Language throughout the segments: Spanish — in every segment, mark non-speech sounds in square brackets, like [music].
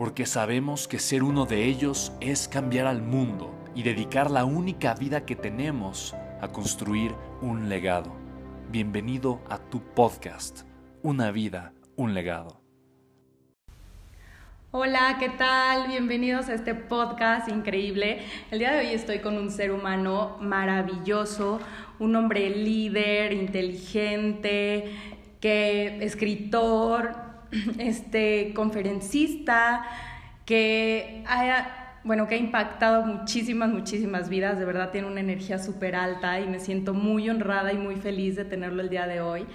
porque sabemos que ser uno de ellos es cambiar al mundo y dedicar la única vida que tenemos a construir un legado. Bienvenido a tu podcast, Una vida, un legado. Hola, ¿qué tal? Bienvenidos a este podcast increíble. El día de hoy estoy con un ser humano maravilloso, un hombre líder, inteligente, que escritor, [clears throat] este, conferencista que ha, bueno, que ha impactado muchísimas, muchísimas vidas. De verdad tiene una energía súper alta y me siento muy honrada y muy feliz de tenerlo el día de hoy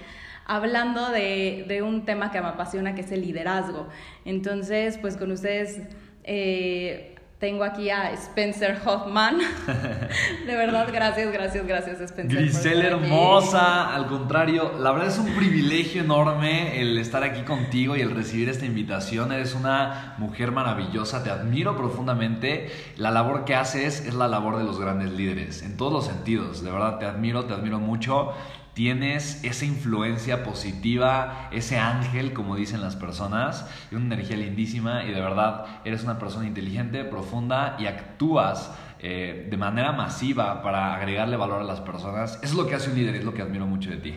hablando de, de un tema que me apasiona, que es el liderazgo. Entonces, pues con ustedes... Eh, tengo aquí a Spencer Hoffman. [laughs] De verdad, gracias, gracias, gracias, Spencer. Grisel hermosa, al contrario, la verdad es un privilegio enorme el estar aquí contigo y el recibir esta invitación. Eres una mujer maravillosa, te admiro profundamente. La labor que haces es la labor de los grandes líderes, en todos los sentidos. De verdad, te admiro, te admiro mucho tienes esa influencia positiva, ese ángel, como dicen las personas, una energía lindísima y de verdad eres una persona inteligente, profunda y actúas eh, de manera masiva para agregarle valor a las personas. Eso es lo que hace un líder es lo que admiro mucho de ti.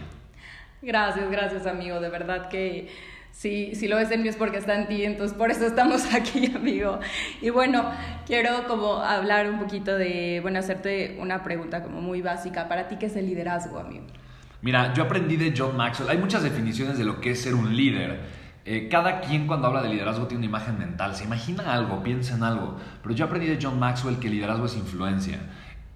Gracias, gracias amigo, de verdad que si, si lo ves en mí es porque está en ti, entonces por eso estamos [laughs] aquí, amigo. Y bueno, quiero como hablar un poquito de, bueno, hacerte una pregunta como muy básica. ¿Para ti qué es el liderazgo, amigo? Mira, yo aprendí de John Maxwell. Hay muchas definiciones de lo que es ser un líder. Eh, cada quien cuando habla de liderazgo tiene una imagen mental. Se imagina algo, piensa en algo. Pero yo aprendí de John Maxwell que liderazgo es influencia.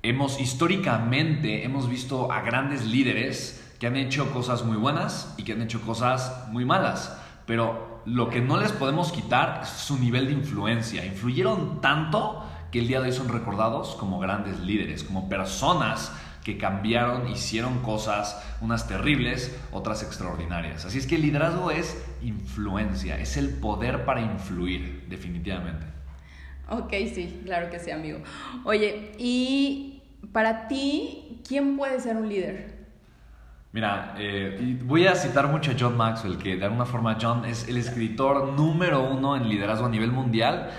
Hemos históricamente hemos visto a grandes líderes que han hecho cosas muy buenas y que han hecho cosas muy malas. Pero lo que no les podemos quitar es su nivel de influencia. Influyeron tanto que el día de hoy son recordados como grandes líderes, como personas que cambiaron, hicieron cosas, unas terribles, otras extraordinarias. Así es que el liderazgo es influencia, es el poder para influir, definitivamente. Ok, sí, claro que sí, amigo. Oye, y para ti, ¿quién puede ser un líder? Mira, eh, voy a citar mucho a John Maxwell, que de alguna forma John es el escritor número uno en liderazgo a nivel mundial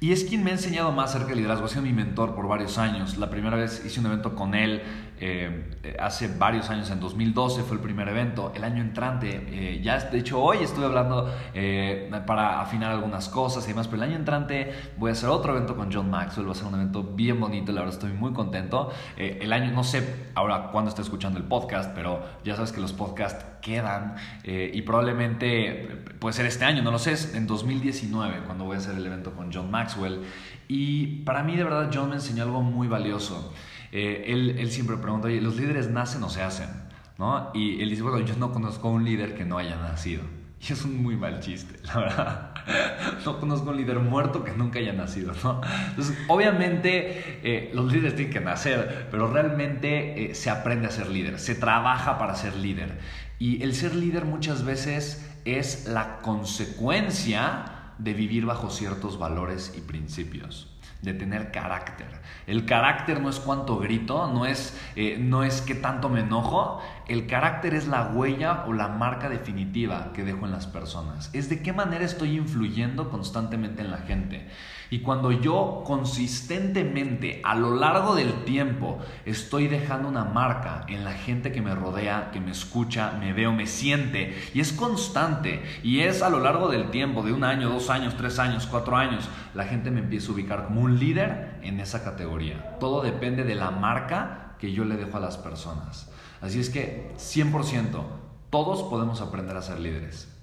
y es quien me ha enseñado más acerca del liderazgo, ha sido mi mentor por varios años. La primera vez hice un evento con él eh, hace varios años, en 2012 fue el primer evento. El año entrante, eh, ya de hecho hoy estuve hablando eh, para afinar algunas cosas y demás, pero el año entrante voy a hacer otro evento con John Maxwell, va a ser un evento bien bonito, la verdad estoy muy contento. el año, no sé ahora cuándo está escuchando el podcast, pero ya sabes que los podcasts quedan y probablemente puede ser este año, no lo sé, es en 2019 cuando voy a hacer el evento con John Maxwell. Y para mí de verdad John me enseñó algo muy valioso. Eh, él, él, siempre pregunta, oye, ¿los líderes nacen o se hacen? ¿No? Y él dice, bueno, yo no conozco a un líder que no haya nacido. [laughs] Y es un muy mal chiste, la verdad. [laughs] No conozco a un líder muerto que nunca haya nacido, ¿no? Entonces, obviamente, eh, los líderes tienen que nacer, pero realmente eh, se aprende a ser líder, se trabaja para ser líder. Y el ser líder muchas veces es la consecuencia de vivir bajo ciertos valores y principios de tener carácter. El carácter no es cuánto grito, no es, eh, no es qué tanto me enojo. El carácter es la huella o la marca definitiva que dejo en las personas. Es de qué manera estoy influyendo constantemente en la gente. Y cuando yo consistentemente a lo largo del tiempo estoy dejando una marca en la gente que me rodea, que me escucha, me veo, me siente, y es constante, y es a lo largo del tiempo, de un año, dos años, tres años, cuatro años, la gente me empieza a ubicar como un líder en esa categoría. Todo depende de la marca que yo le dejo a las personas. Así es que 100%, todos podemos aprender a ser líderes.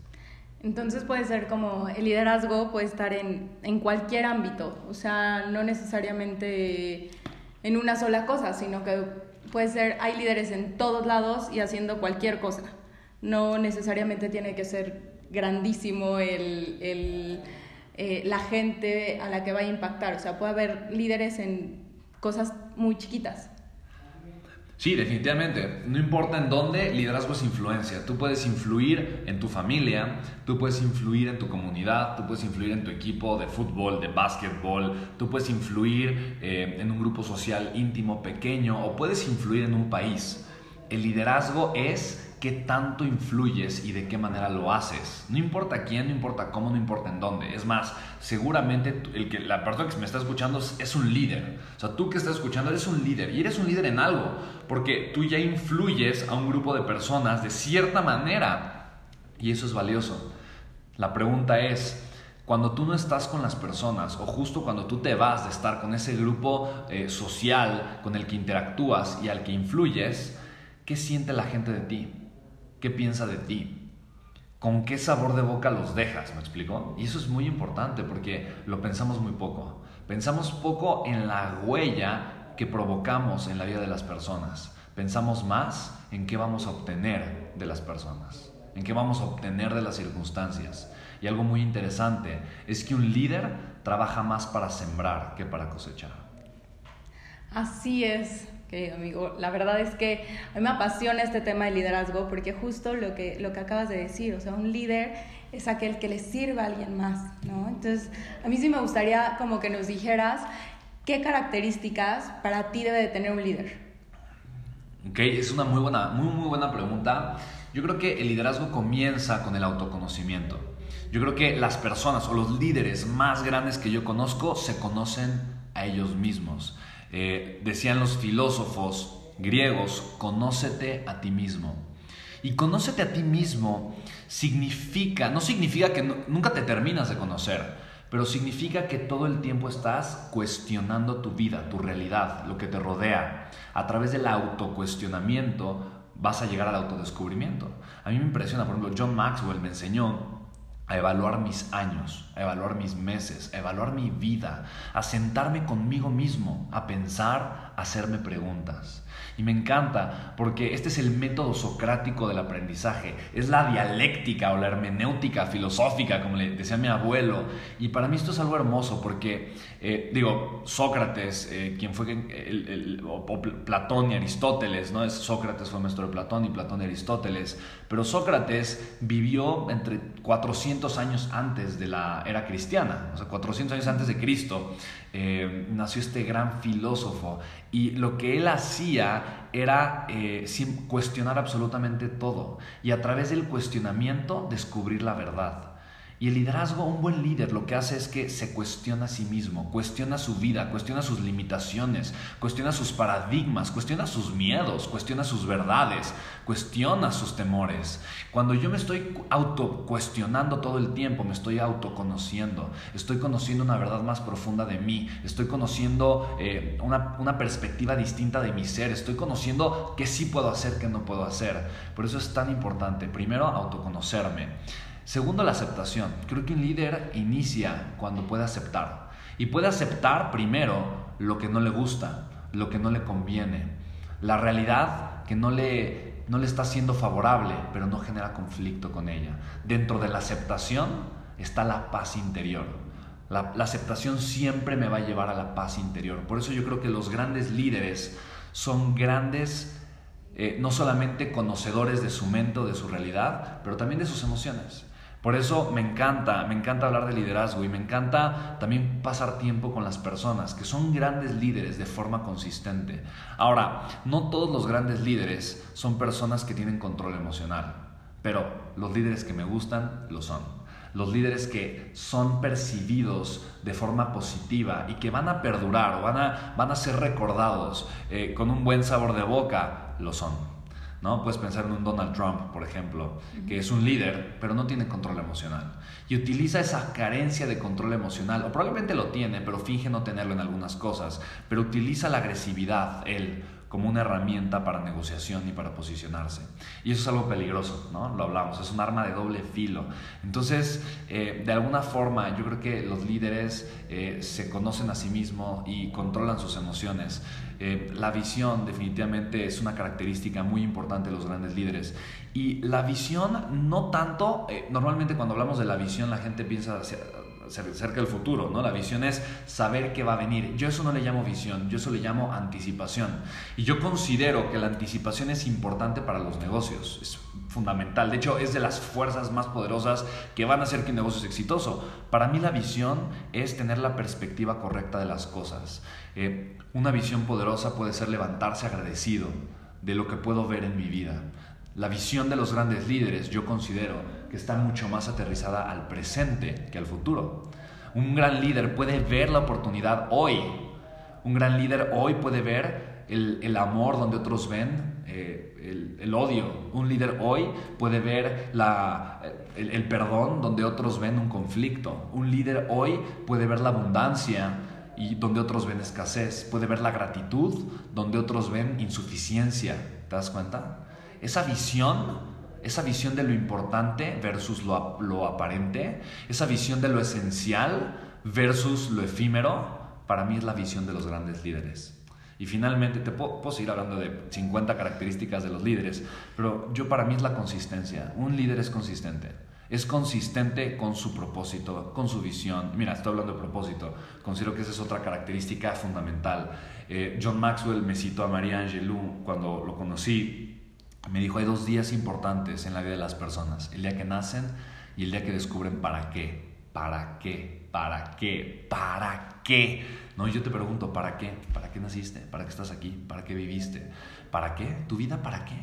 Entonces puede ser como el liderazgo puede estar en, en, cualquier ámbito, o sea, no necesariamente en una sola cosa, sino que puede ser, hay líderes en todos lados y haciendo cualquier cosa. No necesariamente tiene que ser grandísimo el, el, eh, la gente a la que va a impactar, o sea, puede haber líderes en cosas muy chiquitas. Sí, definitivamente. No importa en dónde, liderazgo es influencia. Tú puedes influir en tu familia, tú puedes influir en tu comunidad, tú puedes influir en tu equipo de fútbol, de básquetbol, tú puedes influir eh, en un grupo social íntimo, pequeño, o puedes influir en un país. El liderazgo es qué tanto influyes y de qué manera lo haces. No importa quién, no importa cómo, no importa en dónde. Es más, seguramente el que, la persona que me está escuchando es, un líder. O sea, tú que estás escuchando eres un líder y eres un líder en algo, porque tú ya influyes a un grupo de personas de cierta manera y eso es valioso. La pregunta es, cuando tú no estás con las personas o justo cuando tú te vas de estar con ese grupo eh, social con el que interactúas y al que influyes, ¿qué siente la gente de ti? Qué piensa de ti, con qué sabor de boca los dejas, ¿me explico? Y eso es muy importante porque lo pensamos muy poco. Pensamos poco en la huella que provocamos en la vida de las personas. Pensamos más en qué vamos a obtener de las personas, en qué vamos a obtener de las circunstancias. Y algo muy interesante es que un líder trabaja más para sembrar que para cosechar. Así es amigo. La verdad es que a mí me apasiona este tema de liderazgo porque justo lo que, lo que acabas de decir, o sea, un líder es aquel que le sirve a alguien más, ¿no? Entonces, a mí sí me gustaría como que nos dijeras qué características para ti debe de tener un líder. Ok, es una muy buena, muy, muy buena pregunta. Yo creo que el liderazgo comienza con el autoconocimiento. Yo creo que las personas o los líderes más grandes que yo conozco se conocen a ellos mismos. Eh, decían los filósofos griegos, conócete a ti mismo. Y conócete a ti mismo significa, no significa que nunca te terminas de conocer, pero significa que todo el tiempo estás cuestionando tu vida, tu realidad, lo que te rodea. A través del autocuestionamiento vas a llegar al autodescubrimiento. A mí me impresiona, por ejemplo, John Maxwell me enseñó a evaluar mis años, a evaluar mis meses, a evaluar mi vida, a sentarme conmigo mismo, a pensar, a hacerme preguntas. Y me encanta porque este es el método socrático del aprendizaje, es la dialéctica o la hermenéutica filosófica, como le decía mi abuelo. Y para mí esto es algo hermoso porque, eh, digo, Sócrates, eh, quien fue el, Platón y Aristóteles, ¿no? Es, Sócrates fue maestro de Platón y Platón y Aristóteles, pero Sócrates vivió entre 400 años antes de la era cristiana, o sea, 400 años antes de Cristo. Eh, nació este gran filósofo y lo que él hacía era eh, cuestionar absolutamente todo y a través del cuestionamiento descubrir la verdad. Y el liderazgo, un buen líder, lo que hace es que se cuestiona a sí mismo, cuestiona su vida, cuestiona sus limitaciones, cuestiona sus paradigmas, cuestiona sus miedos, cuestiona sus verdades, cuestiona sus temores. Cuando yo me estoy autocuestionando todo el tiempo, me estoy autoconociendo, estoy conociendo una verdad más profunda de mí, estoy conociendo eh, una, una perspectiva distinta de mi ser, estoy conociendo qué sí puedo hacer, qué no puedo hacer. Por eso es tan importante, primero, autoconocerme. Segundo, la aceptación. Creo que un líder inicia cuando puede aceptar. Y puede aceptar primero lo que no le gusta, lo que no le conviene, la realidad que no le, no le está siendo favorable, pero no genera conflicto con ella. Dentro de la aceptación está la paz interior. La, la aceptación siempre me va a llevar a la paz interior. Por eso yo creo que los grandes líderes son grandes eh, no solamente conocedores de su mente o de su realidad, pero también de sus emociones. Por eso me encanta, me encanta hablar de liderazgo y me encanta también pasar tiempo con las personas que son grandes líderes de forma consistente. Ahora, no todos los grandes líderes son personas que tienen control emocional, pero los líderes que me gustan lo son. los líderes que son percibidos de forma positiva y que van a perdurar o van a, van a ser recordados eh, con un buen sabor de boca, lo son. ¿No? Puedes pensar en un Donald Trump, por ejemplo, que es un líder, pero no tiene control emocional. Y utiliza esa carencia de control emocional, o probablemente lo tiene, pero finge no tenerlo en algunas cosas, pero utiliza la agresividad, él, como una herramienta para negociación y para posicionarse. Y eso es algo peligroso, ¿no? Lo hablamos, es un arma de doble filo. Entonces, eh, de alguna forma, yo creo que los líderes eh, se conocen a sí mismos y controlan sus emociones. Eh, la visión definitivamente es una característica muy importante de los grandes líderes. Y la visión no tanto, normalmente cuando hablamos de la visión la gente piensa cerca del futuro, ¿no? La visión es saber qué va a venir. Yo eso no le llamo visión, yo eso le llamo anticipación. Y yo considero que la anticipación es importante para los negocios, es fundamental. De hecho, es de las fuerzas más poderosas que van a hacer que un negocio sea exitoso. Para mí la visión es tener la perspectiva correcta de las cosas. Eh, una visión poderosa puede ser levantarse agradecido de lo que puedo ver en mi vida. La visión de los grandes líderes, yo considero, está mucho más aterrizada al presente que al futuro. Un gran líder puede ver la oportunidad hoy. Un gran líder hoy puede ver el, amor donde otros ven eh, el, odio. Un líder hoy puede ver la, el, el perdón donde otros ven un conflicto. Un líder hoy puede ver la abundancia y donde otros ven escasez. Puede ver la gratitud donde otros ven insuficiencia. ¿Te das cuenta? Esa visión esa visión de lo importante versus lo, aparente, esa visión de lo esencial versus lo efímero, para mí es la visión de los grandes líderes. Y finalmente, te puedo, puedo, seguir hablando de 50 características de los líderes, pero yo para mí es la consistencia. Un líder es consistente. Es consistente con su propósito, con su visión. Mira, estoy hablando de propósito. Considero que esa es otra característica fundamental. Eh, John Maxwell me citó a María Angelou cuando lo conocí me dijo, hay dos días importantes en la vida de las personas, el día que nacen y el día que descubren para qué, para qué, para qué, para qué. No, yo te pregunto, ¿para qué? ¿Para qué naciste? ¿Para qué estás aquí? ¿Para qué viviste? ¿Para qué? ¿Tu vida para qué?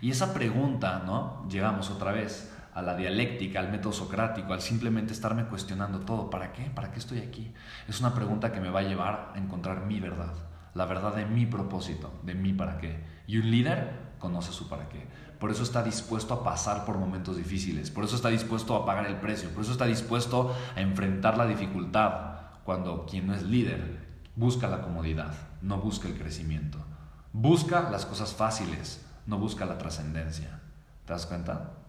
Y esa pregunta, ¿no? Llegamos otra vez a la dialéctica, al método socrático, al simplemente estarme cuestionando todo. ¿Para qué? ¿Para qué estoy aquí? Es una pregunta que me va a llevar a encontrar mi verdad, la verdad de mi propósito, de mi para qué. Y un líder conoce su para qué. Por eso está dispuesto a pasar por momentos difíciles, por eso está dispuesto a pagar el precio, por eso está dispuesto a enfrentar la dificultad, cuando quien no es líder busca la comodidad, no busca el crecimiento. Busca las cosas fáciles, no busca la trascendencia. ¿Te das cuenta?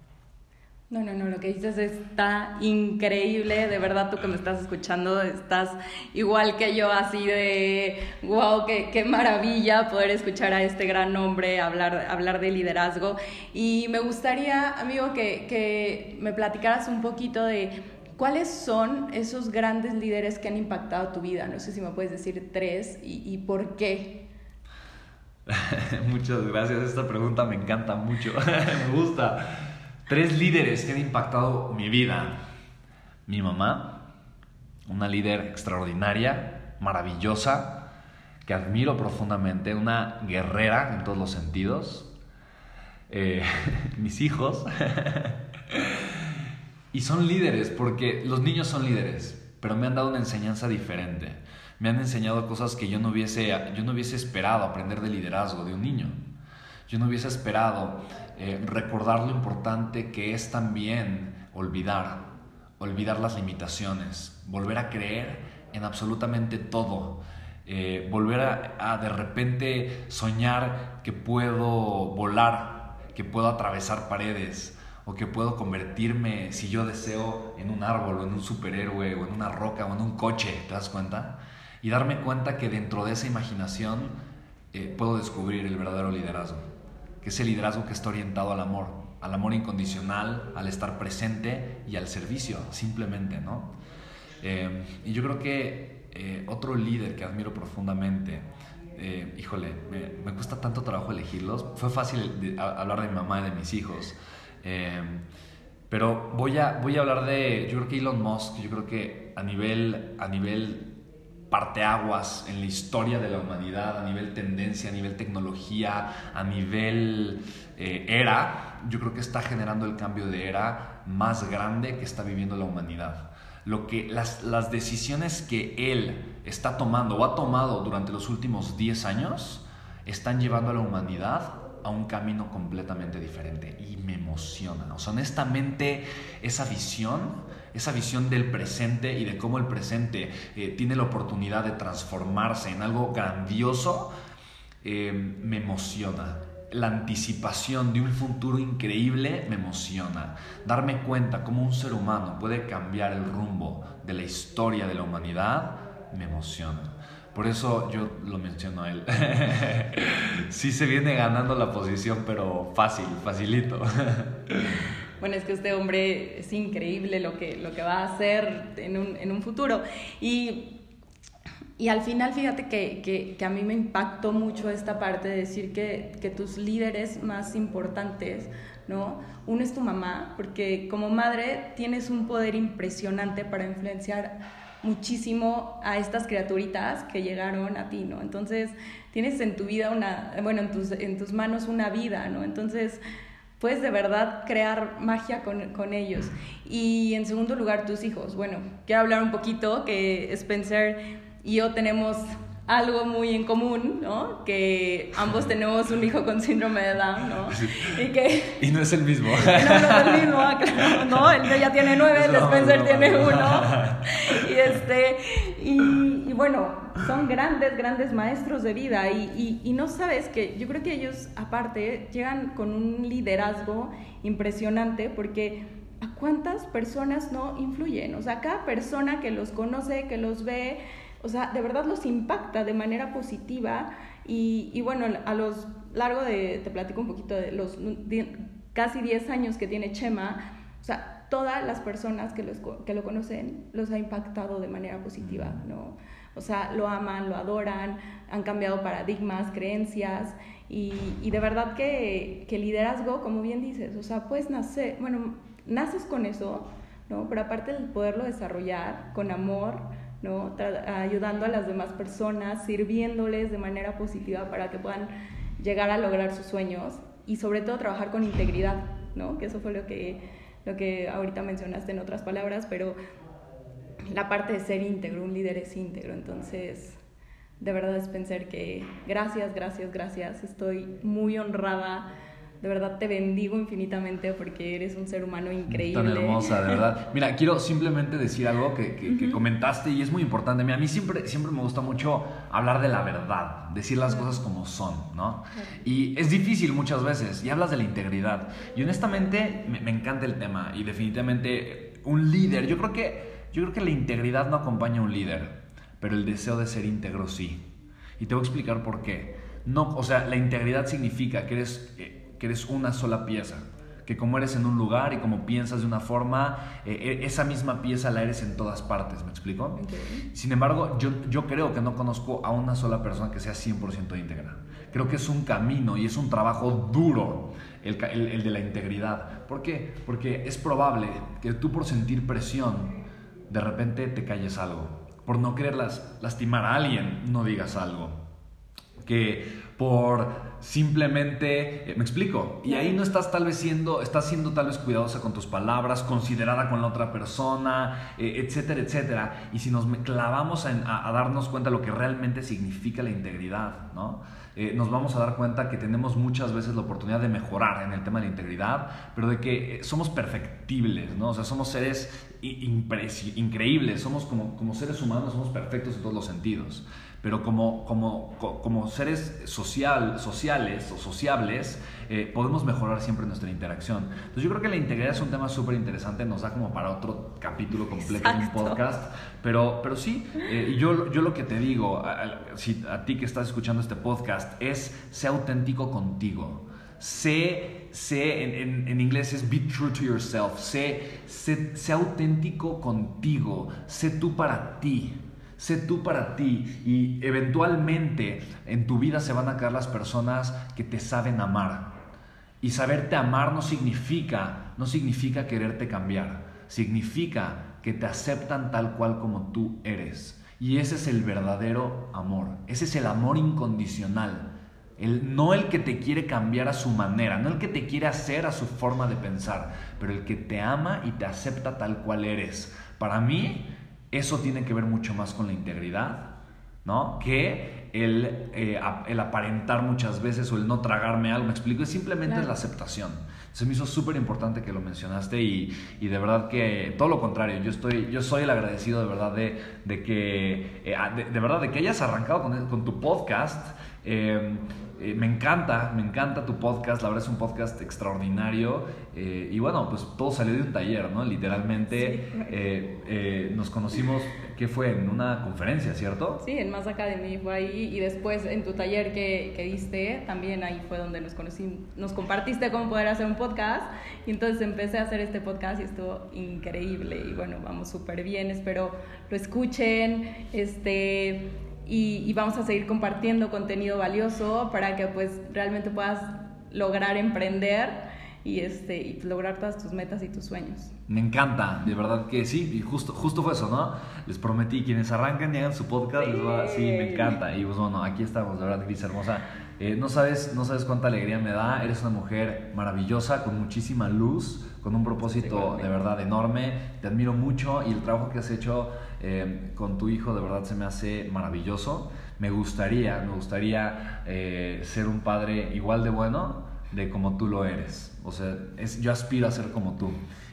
No, no, no, lo que dices está increíble, de verdad tú que me estás escuchando estás igual que yo, así de, wow, qué, qué maravilla poder escuchar a este gran hombre hablar, hablar de liderazgo. Y me gustaría, amigo, que, que me platicaras un poquito de cuáles son esos grandes líderes que han impactado tu vida. No sé si me puedes decir tres y, y por qué. [laughs] Muchas gracias, esta pregunta me encanta mucho, [laughs] me gusta. Tres líderes que han impactado mi vida. Mi mamá, una líder extraordinaria, maravillosa, que admiro profundamente, una guerrera en todos los sentidos. Eh, [laughs] mis hijos. [laughs] y son líderes, porque los niños son líderes, pero me han dado una enseñanza diferente. Me han enseñado cosas que yo no hubiese, yo no hubiese esperado aprender de liderazgo de un niño. Yo no hubiese esperado eh, recordar lo importante que es también olvidar, olvidar las limitaciones, volver a creer en absolutamente todo, eh, volver a, de repente soñar que puedo volar, que puedo atravesar paredes o que puedo convertirme, si yo deseo, en un árbol o en un superhéroe o en una roca o en un coche, ¿te das cuenta? Y darme cuenta que dentro de esa imaginación eh, puedo descubrir el verdadero liderazgo que es el liderazgo que está orientado al amor, al amor incondicional, al estar presente y al servicio, simplemente, ¿no? Eh, y yo creo que eh, otro líder que admiro profundamente, eh, híjole, me, cuesta tanto trabajo elegirlos, fue fácil hablar de mi mamá y de mis hijos, pero voy a, voy a hablar de, yo creo que Elon Musk, yo creo que a nivel, a nivel parteaguas en la historia de la humanidad, a nivel tendencia, a nivel tecnología, a nivel eh, era, yo creo que está generando el cambio de era más grande que está viviendo la humanidad. Lo que, las, las decisiones que él está tomando o ha tomado durante los últimos 10 años están llevando a la humanidad a un camino completamente diferente y me emociona. O honestamente, esa visión, esa visión del presente y de cómo el presente eh, tiene la oportunidad de transformarse en algo grandioso, eh, me emociona. La anticipación de un futuro increíble me emociona. Darme cuenta cómo un ser humano puede cambiar el rumbo de la historia de la humanidad me emociona. Por eso yo lo menciono a él. [laughs] sí se viene ganando la posición, pero fácil, facilito. [laughs] bueno, es que este hombre es increíble lo que, lo que va a hacer en un, en un futuro. Y, y, al final, fíjate que, que, que, a mí me impactó mucho esta parte de decir que, que tus líderes más importantes, ¿no? Uno es tu mamá, porque como madre tienes un poder impresionante para influenciar muchísimo a estas criaturitas que llegaron a ti, ¿no? Entonces, tienes en tu vida una, bueno, en tus, en tus manos una vida, ¿no? Entonces, puedes de verdad crear magia con, con, ellos. Y en segundo lugar, tus hijos. Bueno, quiero hablar un poquito que Spencer y yo tenemos algo muy en común, ¿no? Que ambos tenemos un hijo con síndrome de Down, ¿no? Y, que, y no es el mismo. [laughs] no, no es el mismo, claro, ¿no? Él ya tiene nueve, el Spencer tiene uno. [laughs] Y, este, y, y, bueno, son grandes, grandes maestros de vida y, y, no sabes que yo creo que ellos, aparte, llegan con un liderazgo impresionante porque a cuántas personas no influyen. O sea, cada persona que los conoce, que los ve, o sea, de verdad los impacta de manera positiva y, y bueno, a los largo de, te platico un poquito de los casi 10 años que tiene Chema, o sea, todas las personas que, los, que lo conocen los ha impactado de manera positiva, ¿no? O sea, lo aman, lo adoran, han cambiado paradigmas, creencias y, y de verdad que, que liderazgo, como bien dices, o sea, puedes nacer, bueno, naces con eso, ¿no? Pero aparte de poderlo desarrollar con amor, ¿no? ayudando a las demás personas, sirviéndoles de manera positiva para que puedan llegar a lograr sus sueños y sobre todo trabajar con integridad, ¿no? que eso fue lo que, lo que ahorita mencionaste en otras palabras, pero la parte de ser íntegro, un líder es íntegro, entonces de verdad es pensar que gracias, gracias, gracias, estoy muy honrada de verdad te bendigo infinitamente porque eres un ser humano increíble. Tan hermosa, de verdad. [laughs] Mira, quiero simplemente decir algo que, que, comentaste y es muy importante. a mí siempre, siempre me gusta mucho hablar de la verdad, decir las cosas como son, ¿no? Y es difícil muchas veces y hablas de la integridad. Y honestamente me, me encanta el tema y definitivamente un líder, yo creo que, yo creo que la integridad no acompaña a un líder, pero el deseo de ser íntegro sí. Y te voy a explicar por qué. No, o sea, la integridad significa que eres... Eh, que eres una sola pieza, que como eres en un lugar y como piensas de una forma, eh, eh, esa misma pieza la eres en todas partes, ¿me explico? Sin embargo, yo, yo creo que no conozco a una sola persona que sea 100% íntegra. Creo que es un camino y es un trabajo duro el, el de la integridad. ¿Por qué? Porque es probable que tú por sentir presión, de repente te calles algo. Por no querer lastimar a alguien, no digas algo. Que por simplemente, eh, me explico, y ahí no estás tal vez siendo, estás siendo tal vez cuidadosa con tus palabras, considerada con la otra persona, eh, etcétera, etcétera. Y si nos clavamos a, darnos cuenta de lo que realmente significa la integridad, ¿no? Eh, nos vamos a dar cuenta que tenemos muchas veces la oportunidad de mejorar en el tema de la integridad, pero de que somos perfectibles, ¿no? O sea, somos seres increíbles, somos como, como seres humanos, somos perfectos en todos los sentidos pero como, como, como seres social, sociales o sociables, eh, podemos mejorar siempre nuestra interacción. Entonces yo creo que la integridad es un tema súper interesante, nos da como para otro capítulo completo en un podcast, pero, pero sí, eh, yo, yo lo que te digo, a, si, a ti que estás escuchando este podcast, es sé auténtico contigo. Sé, sé en, en, inglés es be true to yourself, sé, sé, sé auténtico contigo, sé tú para ti. Sé tú para ti y eventualmente en tu vida se van a caer las personas que te saben amar. Y saberte amar no significa, no significa quererte cambiar, significa que te aceptan tal cual como tú eres. Y ese es el verdadero amor. Ese es el amor incondicional. El, no el que te quiere cambiar a su manera, no el que te quiere hacer a su forma de pensar, pero el que te ama y te acepta tal cual eres. Para mí, eso tiene que ver mucho más con la integridad, ¿no? Que el, eh, el aparentar muchas veces o el no tragarme algo, me explico, es simplemente la aceptación. Se me hizo súper importante que lo mencionaste y, y, de verdad que todo lo contrario, yo, estoy, yo soy el agradecido de verdad de, de que, eh, de, verdad de que hayas arrancado con, con tu podcast. Eh, eh, me encanta, me encanta tu podcast, la verdad es un podcast extraordinario eh, y bueno, pues todo salió de un taller, ¿no? Literalmente eh, nos conocimos, ¿qué fue? En una conferencia, ¿cierto? Sí, en Más Academy fue ahí y después en tu taller que, que diste, también ahí fue donde nos conocimos, nos compartiste cómo poder hacer un podcast y entonces empecé a hacer este podcast y estuvo increíble y bueno, vamos súper bien, espero lo escuchen, este y, vamos a seguir compartiendo contenido valioso para que pues realmente puedas lograr emprender y, este, y lograr todas tus metas y tus sueños. Me encanta, de verdad que sí, y justo, justo fue eso, ¿no? Les prometí, quienes arrancan y hagan su podcast, sí. les va, sí, me encanta. Y pues bueno, aquí estamos, de verdad, Gris hermosa. Eh, no, sabes, no sabes cuánta alegría me da, eres una mujer maravillosa, con muchísima luz, con un propósito de verdad enorme, te admiro mucho y el trabajo que has hecho eh, con tu hijo de verdad se me hace maravilloso. Me gustaría, me gustaría eh, ser un padre igual de bueno de como tú lo eres. O sea, es, yo aspiro a ser como tú.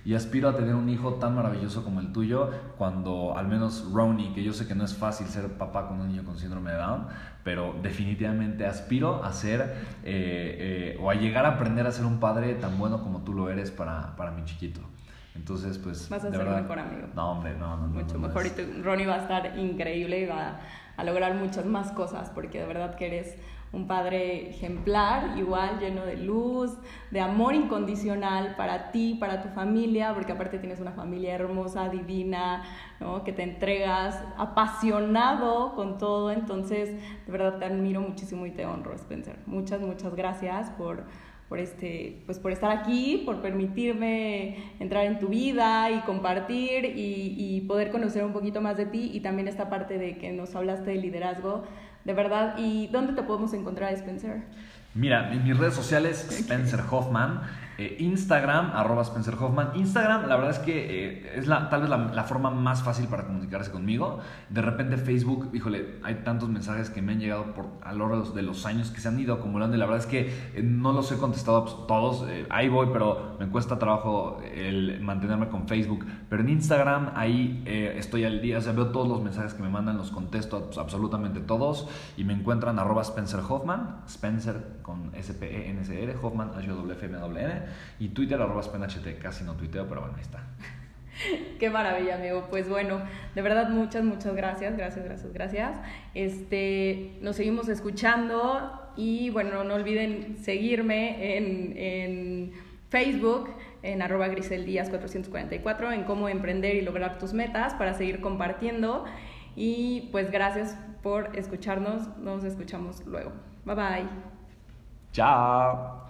Y aspiro a tener un hijo tan maravilloso como el tuyo cuando al menos Ronnie, que yo sé que no es fácil ser papá con un niño con síndrome de Down, pero definitivamente aspiro a ser eh, o a llegar a aprender a ser un padre tan bueno como tú lo eres para, para mi chiquito. Entonces, pues. Vas a ser verdad, mejor amigo. No, hombre, no, no. Mucho mejor. Y Ronnie va a estar increíble y va a lograr muchas más cosas, porque de verdad que eres un padre ejemplar, igual lleno de luz, de amor incondicional para ti, para tu familia, porque aparte tienes una familia hermosa, divina, ¿no? que te entregas apasionado con todo. Entonces, de verdad te admiro muchísimo y te honro, Spencer. Muchas, muchas gracias por por, este, pues por estar aquí, por permitirme entrar en tu vida y compartir y, y, poder conocer un poquito más de ti y también esta parte de que nos hablaste de liderazgo, de verdad. ¿Y dónde te podemos encontrar, Spencer? Mira, en mis redes sociales, Spencer Hoffman. Eh, Instagram, arroba Spencer Hoffman. Instagram, la verdad es que eh, es la, tal vez la, forma más fácil para comunicarse conmigo. De repente Facebook, híjole, hay tantos mensajes que me han llegado por, a lo largo de los años que se han ido acumulando y la verdad es que eh, no los he contestado pues, todos. ahí voy, pero me cuesta trabajo el mantenerme con Facebook. Pero en Instagram, ahí estoy al día. O sea, veo todos los mensajes que me mandan, los contesto pues, absolutamente todos. Y me encuentran arroba Spencer Hoffman, Spencer con S-P-E-N-C-R, Hoffman, H-W-F-M-W-N. Y Twitter, arroba SpenHT, casi no tuiteo, pero bueno, ahí está. [laughs] Qué maravilla, amigo. Pues bueno, de verdad muchas, muchas gracias, gracias, gracias, gracias. Este, nos seguimos escuchando y bueno, no olviden seguirme en, en Facebook, en arroba griseldías444, en cómo emprender y lograr tus metas para seguir compartiendo. Y pues gracias por escucharnos, nos escuchamos luego. Bye bye. Chao.